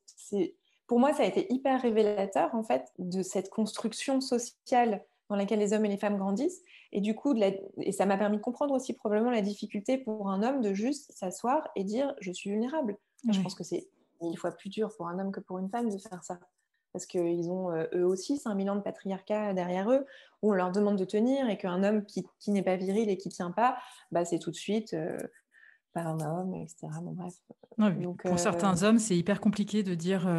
pour moi, ça a été hyper révélateur en fait de cette construction sociale dans laquelle les hommes et les femmes grandissent. Et du coup, et ça m'a permis de comprendre aussi probablement la difficulté pour un homme de juste s'asseoir et dire je suis vulnérable. Je pense que c'est mille fois plus dur pour un homme que pour une femme de faire ça parce qu'ils ont euh, eux aussi 5000 ans de patriarcat derrière eux, où on leur demande de tenir et qu'un homme qui, n'est pas viril et qui ne tient pas, bah, c'est tout de suite euh, pas un homme, etc. Bon, bref. Donc, pour certains euh, hommes, c'est hyper compliqué de dire,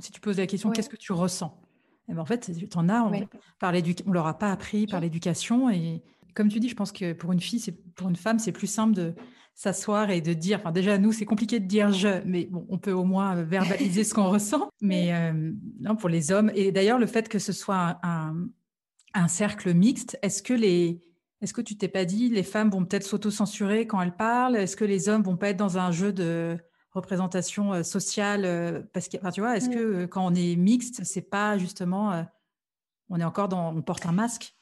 si tu poses la question, qu'est-ce que tu ressens? Eh ben, En fait, tu en as, on, ne leur a pas appris par l'éducation. Et comme tu dis, je pense que pour une fille, pour une femme, c'est plus simple de s'asseoir et de dire, enfin déjà nous c'est compliqué de dire je, mais bon, on peut au moins verbaliser ce qu'on ressent. Mais euh, non, pour les hommes, et d'ailleurs le fait que ce soit un, un, cercle mixte, est-ce que les, est-ce que tu t'es pas dit les femmes vont peut-être s'auto-censurer quand elles parlent? Est-ce que les hommes vont pas être dans un jeu de représentation euh, sociale euh, Parce que, enfin, tu vois, est-ce que quand on est mixte, c'est pas justement, on est encore dans, on porte un masque?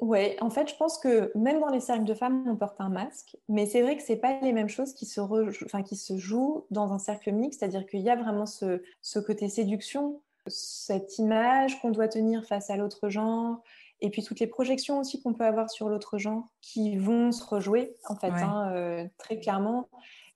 Oui, en fait, je pense que même dans les cercles de femmes, on porte un masque, mais c'est vrai que ce n'est pas les mêmes choses qui se, enfin, qui se jouent dans un cercle mixte, c'est-à-dire qu'il y a vraiment ce, côté séduction, cette image qu'on doit tenir face à l'autre genre, et puis toutes les projections aussi qu'on peut avoir sur l'autre genre qui vont se rejouer en fait hein, euh, très clairement.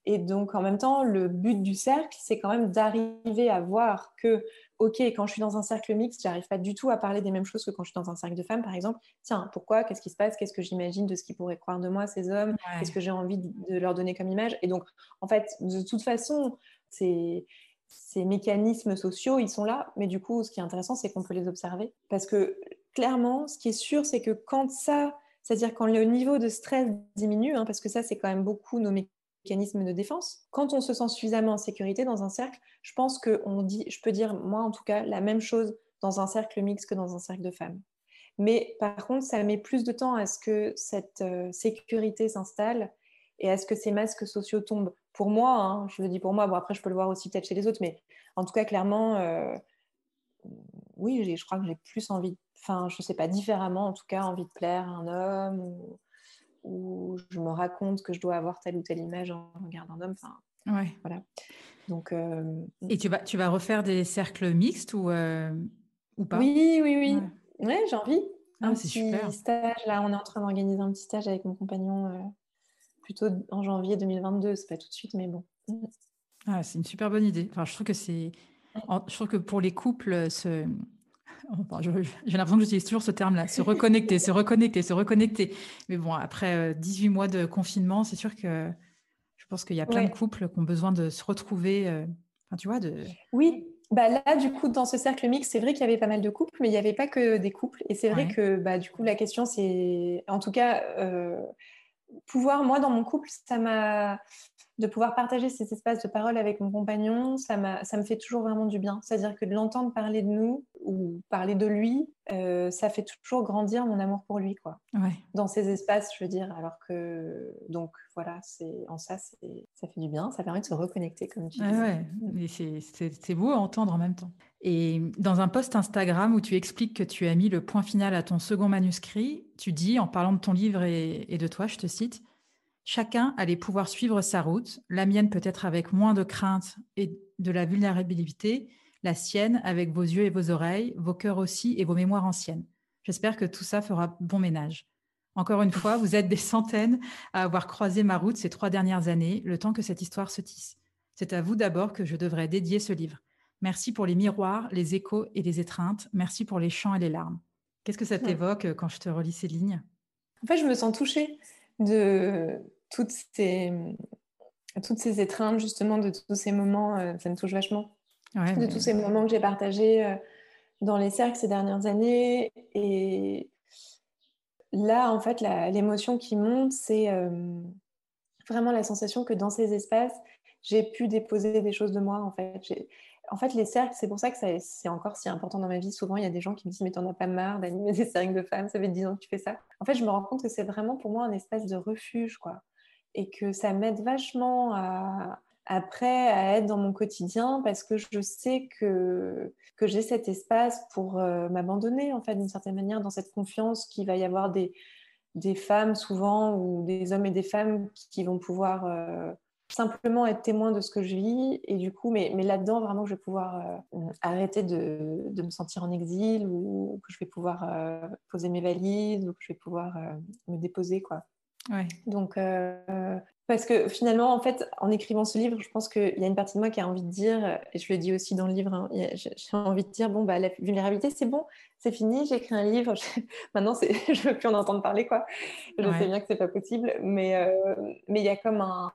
Et donc en même temps, le but du cercle, c'est quand même d'arriver à voir que, ok, quand je suis dans un cercle mixte, j'arrive pas du tout à parler des mêmes choses que quand je suis dans un cercle de femmes, par exemple. Tiens, pourquoi? Qu'est-ce qui se passe? Qu'est-ce que j'imagine de ce qu'ils pourraient croire de moi, ces hommes? Qu'est-ce que j'ai envie de leur donner comme image? Et donc, en fait, de toute façon, c'est ces mécanismes sociaux, ils sont là, mais du coup, ce qui est intéressant, c'est qu'on peut les observer. Parce que clairement, ce qui est sûr, c'est que quand ça, c'est-à-dire quand le niveau de stress diminue, hein, parce que ça, c'est quand même beaucoup nos mécanismes de défense, quand on se sent suffisamment en sécurité dans un cercle, je pense que on dit, je peux dire, moi en tout cas, la même chose dans un cercle mixte que dans un cercle de femmes. Mais par contre, ça met plus de temps à ce que cette euh, sécurité s'installe et à ce que ces masques sociaux tombent. Pour moi, hein, je le dis pour moi, bon après je peux le voir aussi peut-être chez les autres, mais en tout cas clairement, euh, oui, je crois que j'ai plus envie, enfin je sais pas, différemment en tout cas, envie de plaire à un homme je me raconte que je dois avoir telle ou telle image en regardant un homme. Enfin, ouais. voilà. Donc, euh, Et tu vas, tu vas refaire des cercles mixtes ou, euh, ou pas? Oui, oui, oui. Ouais, j'ai envie. Ah, un petit super. stage, là, on est en train d'organiser un petit stage avec mon compagnon plutôt en janvier 2022. C'est pas tout de suite, mais bon. Ah, c'est une super bonne idée. Enfin, je trouve que c'est, je trouve que pour les couples, ce... j'ai l'impression que j'utilise toujours ce terme-là, se reconnecter, se reconnecter, se reconnecter. Mais bon, après 18 euh, mois de confinement, c'est sûr que je pense qu'il y a plein de couples qui ont besoin de se retrouver. Euh, enfin, tu vois, de. Oui. Bah là, du coup, dans ce cercle mix, c'est vrai qu'il y avait pas mal de couples, mais il n'y avait pas que des couples. Et c'est vrai que, bah, du coup, la question, c'est, en tout cas, euh, pouvoir, moi, dans mon couple, ça m'a de pouvoir partager ces espaces de parole avec mon compagnon, ça, ça me fait toujours vraiment du bien. C'est-à-dire que de l'entendre parler de nous ou parler de lui, euh, ça fait toujours grandir mon amour pour lui, quoi. Dans ces espaces, je veux dire. Alors que, donc voilà, c'est en ça, ça fait du bien. Ça permet de se reconnecter, comme tu dis. c'est beau à entendre en même temps. Et dans un post Instagram où tu expliques que tu as mis le point final à ton second manuscrit, tu dis, en parlant de ton livre et de toi, je te cite, Chacun allait pouvoir suivre sa route, la mienne peut-être avec moins de crainte et de la vulnérabilité, la sienne avec vos yeux et vos oreilles, vos cœurs aussi et vos mémoires anciennes. J'espère que tout ça fera bon ménage. Encore une fois, vous êtes des centaines à avoir croisé ma route ces trois dernières années, le temps que cette histoire se tisse. C'est à vous d'abord que je devrais dédier ce livre. Merci pour les miroirs, les échos et les étreintes. Merci pour les chants et les larmes. Qu'est-ce que ça t'évoque quand je te relis ces lignes? En fait, je me sens touchée de, toutes ces, toutes ces étreintes, justement, de tous ces moments, euh, ça me touche vachement. de tous ces moments que j'ai partagés euh, dans les cercles ces dernières années. Et là, en fait, l'émotion qui monte, c'est euh, vraiment la sensation que dans ces espaces, j'ai pu déposer des choses de moi, en fait. En fait, les cercles, c'est pour ça que c'est encore si important dans ma vie. Souvent, il y a des gens qui me disent Mais t'en as pas marre d'animer des cercles de femmes, ça fait 10 ans que tu fais ça. En fait, je me rends compte que c'est vraiment pour moi un espace de refuge, quoi et que ça m'aide vachement après à être dans mon quotidien parce que je sais que, que j'ai cet espace pour euh, m'abandonner en fait d'une certaine manière dans cette confiance qu'il va y avoir des, des femmes souvent ou des hommes et des femmes qui, vont pouvoir euh, simplement être témoins de ce que je vis et du coup mais, mais là-dedans vraiment je vais pouvoir euh, arrêter de, de, me sentir en exil ou que je vais pouvoir poser mes valises ou que je vais pouvoir me déposer quoi. Donc, euh, parce que finalement, en fait, en écrivant ce livre, je pense qu'il y a une partie de moi qui a envie de dire, et je le dis aussi dans le livre, hein, j'ai envie de dire, bon, bah, la vulnérabilité, c'est bon, c'est fini, j'ai écrit un livre, maintenant, je ne veux plus en entendre parler, quoi. Je sais bien que c'est pas possible, mais euh, mais il y a comme un,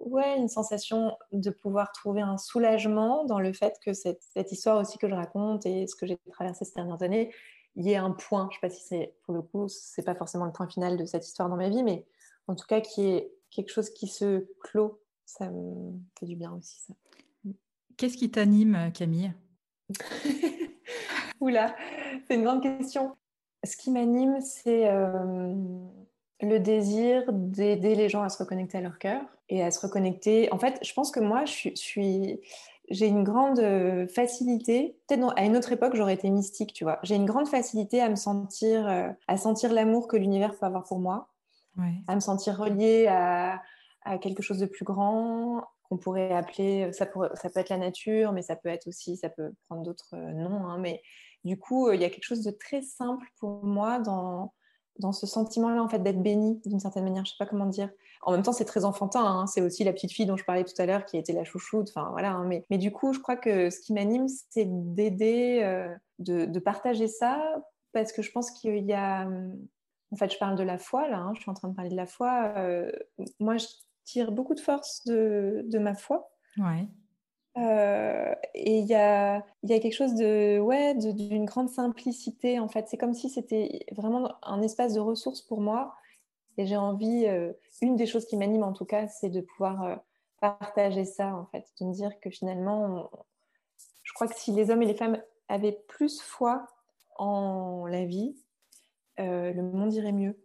ouais, une sensation de pouvoir trouver un soulagement dans le fait que cette, cette histoire aussi que je raconte et ce que j'ai traversé ces dernières années, il y ait un point, je ne sais pas si c'est, pour le coup, c'est pas forcément le point final de cette histoire dans ma vie, mais en tout cas, qui est quelque chose qui se clôt, ça me fait du bien aussi, ça. Qu'est-ce qui t'anime, Camille? Oula, c'est une grande question. Ce qui m'anime, c'est euh, le désir d'aider les gens à se reconnecter à leur cœur et à se reconnecter. En fait, je pense que moi, je suis j'ai une grande euh, facilité, peut-être à une autre époque j'aurais été mystique, tu vois. J'ai une grande facilité à me sentir, euh, à sentir l'amour que l'univers peut avoir pour moi, à me sentir reliée à, quelque chose de plus grand qu'on pourrait appeler, ça, ça peut être la nature, mais ça peut être aussi, ça peut prendre d'autres euh, noms, hein, mais Du coup, il y a quelque chose de très simple pour moi dans, dans ce sentiment-là, en fait, d'être bénie d'une certaine manière. Je sais pas comment dire. En même temps, c'est très enfantin. Hein. C'est aussi la petite fille dont je parlais tout à l'heure qui été la chouchoute. Enfin, voilà. Hein. Mais, mais, du coup, je crois que ce qui m'anime, c'est d'aider, euh, de, de, partager ça, parce que je pense qu'il y a. En fait, je parle de la foi là. Hein. Je suis en train de parler de la foi. Euh, moi, je tire beaucoup de force de, de ma foi. Ouais. Euh, et il y a, y a, quelque chose de ouais d'une grande simplicité en fait. C'est comme si c'était vraiment un espace de ressources pour moi. Et j'ai envie euh, une des choses qui m'anime en tout cas c'est de pouvoir euh, partager ça en fait. De me dire que finalement je crois que si les hommes et les femmes avaient plus foi en la vie le monde irait mieux.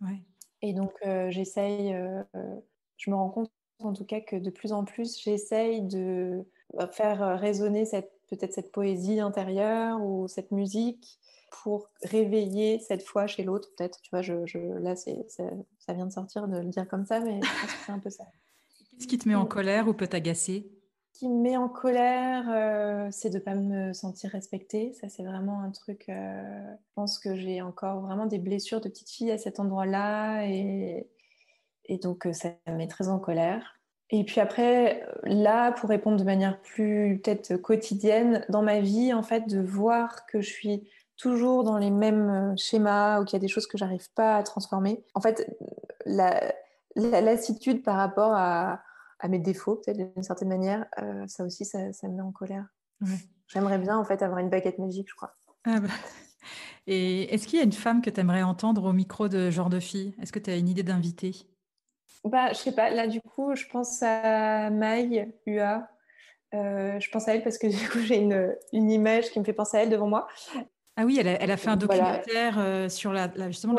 Ouais. et donc j'essaye je me rends compte en tout cas que de plus en plus, j'essaye de euh, faire euh, résonner peut-être cette poésie intérieure ou cette musique pour réveiller cette foi chez l'autre, peut-être. Tu vois, je, là, c'est, ça vient de sortir de le dire comme ça, mais je pense que c'est un peu ça. Qu'est-ce qui te met en colère ou peut t'agacer? Ce qui me met en colère, euh, c'est de ne pas me sentir respectée. Ça, c'est vraiment un truc. je pense que j'ai encore vraiment des blessures de petite fille à cet endroit-là. Et, et donc, ça me met très en colère. Et puis après, là, pour répondre de manière plus peut-être quotidienne, dans ma vie, en fait, de voir que je suis toujours dans les mêmes euh, schémas ou qu'il y a des choses que j'arrive pas à transformer. En fait, la, lassitude par rapport à, mes défauts, peut-être d'une certaine manière, euh, ça aussi, ça, me met en colère. J'aimerais bien, en fait, avoir une baguette magique, je crois. Ah bah. Et est-ce qu'il y a une femme que tu aimerais entendre au micro de genre de fille? Est-ce que tu as une idée d'inviter bah, je sais pas. Là, du coup, je pense à Maï UA. Euh, je pense à elle parce que du coup, j'ai une, une, image qui me fait penser à elle devant moi. Ah oui, elle a, elle a fait un documentaire euh, sur la, justement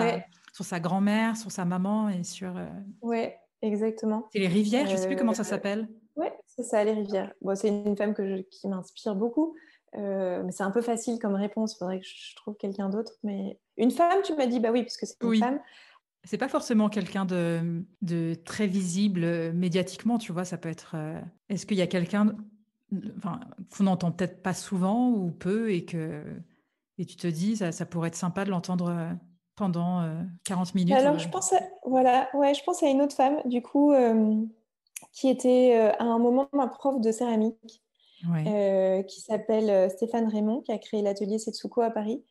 sur sa grand-mère, sur sa maman et sur. Euh... Ouais, exactement. C'est les rivières. Je sais plus comment ça s'appelle. Ouais, c'est ça, les rivières. Bon, c'est une femme que qui m'inspire beaucoup. mais c'est un peu facile comme réponse. Il faudrait que je trouve quelqu'un d'autre. Mais une femme, tu m'as dit, bah oui, parce que c'est une femme. C'est pas forcément quelqu'un de, de, très visible euh, médiatiquement, tu vois. Ça peut être. Euh, est-ce qu'il y a quelqu'un enfin, qu'on n'entend peut-être pas souvent ou peu et que et tu te dis ça, ça pourrait être sympa de l'entendre euh, pendant 40 minutes. Alors je pense à, voilà ouais je pense à une autre femme du coup qui était à un moment ma prof de céramique qui s'appelle Stéphane Raymond qui a créé l'atelier Setsuko à Paris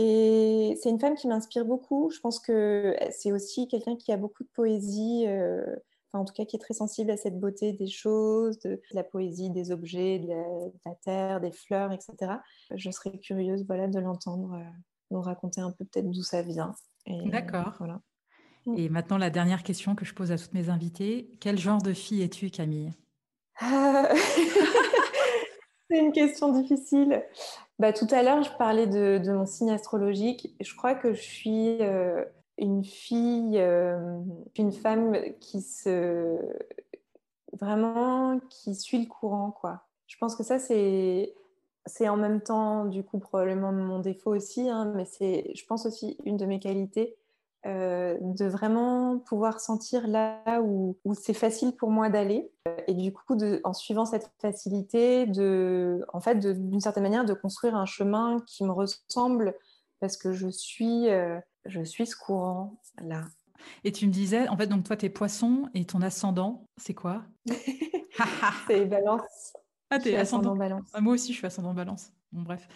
et c'est une femme qui m'inspire beaucoup. Je pense que c'est aussi quelqu'un qui a beaucoup de poésie, euh, enfin, en tout cas qui est très sensible à cette beauté des choses, de, la poésie des objets, de la, terre, des fleurs, etc. Je serais curieuse voilà, de l'entendre euh, nous raconter un peu peut-être d'où ça vient. D'accord. Voilà. Et maintenant, la dernière question que je pose à toutes mes invitées. Quel genre de fille es-tu, Camille? C'est une question difficile. Bah, tout à l'heure, je parlais de, mon signe astrologique. Je crois que je suis euh, une fille, euh, une femme qui se vraiment qui suit le courant, quoi. Je pense que ça c'est c'est en même temps du coup probablement mon défaut aussi, hein, mais c'est je pense aussi une de mes qualités euh, de vraiment pouvoir sentir là où, c'est facile pour moi d'aller. Et du coup de, en suivant cette facilité de en fait d'une certaine manière de construire un chemin qui me ressemble parce que je suis euh, je suis ce courant là. Et tu me disais en fait donc toi t'es poisson et ton ascendant c'est quoi? C'est balance. Ah t'es ascendant, balance. Ah, moi aussi je suis ascendant balance. Bon bref.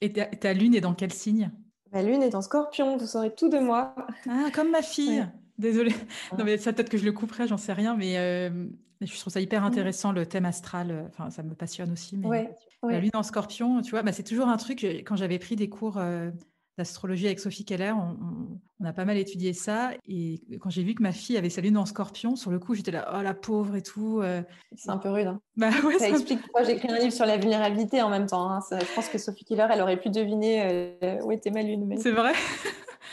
Et ta lune est dans quel signe? Ma lune est en scorpion, vous saurez tout de moi. Ah, comme ma fille. Désolée. Ah. Non, mais ça, peut-être que je le couperai, j'en sais rien, mais euh, je trouve ça hyper mm. intéressant, le thème astral. Euh, enfin, ça me passionne aussi. Mais la lune en scorpion, tu vois, bah, c'est toujours un truc, quand j'avais pris des cours euh, d'astrologie avec Sophie Keller, on, a pas mal étudié ça. Et quand j'ai vu que ma fille avait sa lune en scorpion, sur le coup, j'étais là, oh la pauvre et tout. Euh. C'est un peu rude. Hein. Bah, ça, explique pourquoi j'ai écrit un livre sur la vulnérabilité en même temps. Hein. je pense que Sophie Keller, elle aurait pu deviner euh, où était ma lune. C'est vrai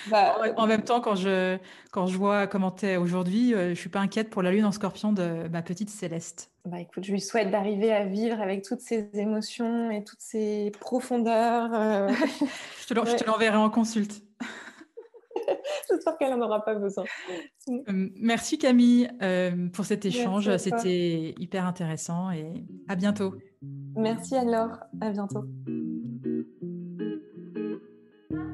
bah, en, même temps, quand je, quand je vois comment tu es aujourd'hui, euh, je suis pas inquiète pour la lune en scorpion de ma petite Céleste. Bah écoute, je lui souhaite d'arriver à vivre avec toutes ces émotions et toutes ces profondeurs. Euh. je te l'enverrai en consulte. J'espère qu'elle n'en aura pas besoin. Euh, merci Camille pour cet échange. C'était hyper intéressant et à bientôt. Merci alors. À bientôt.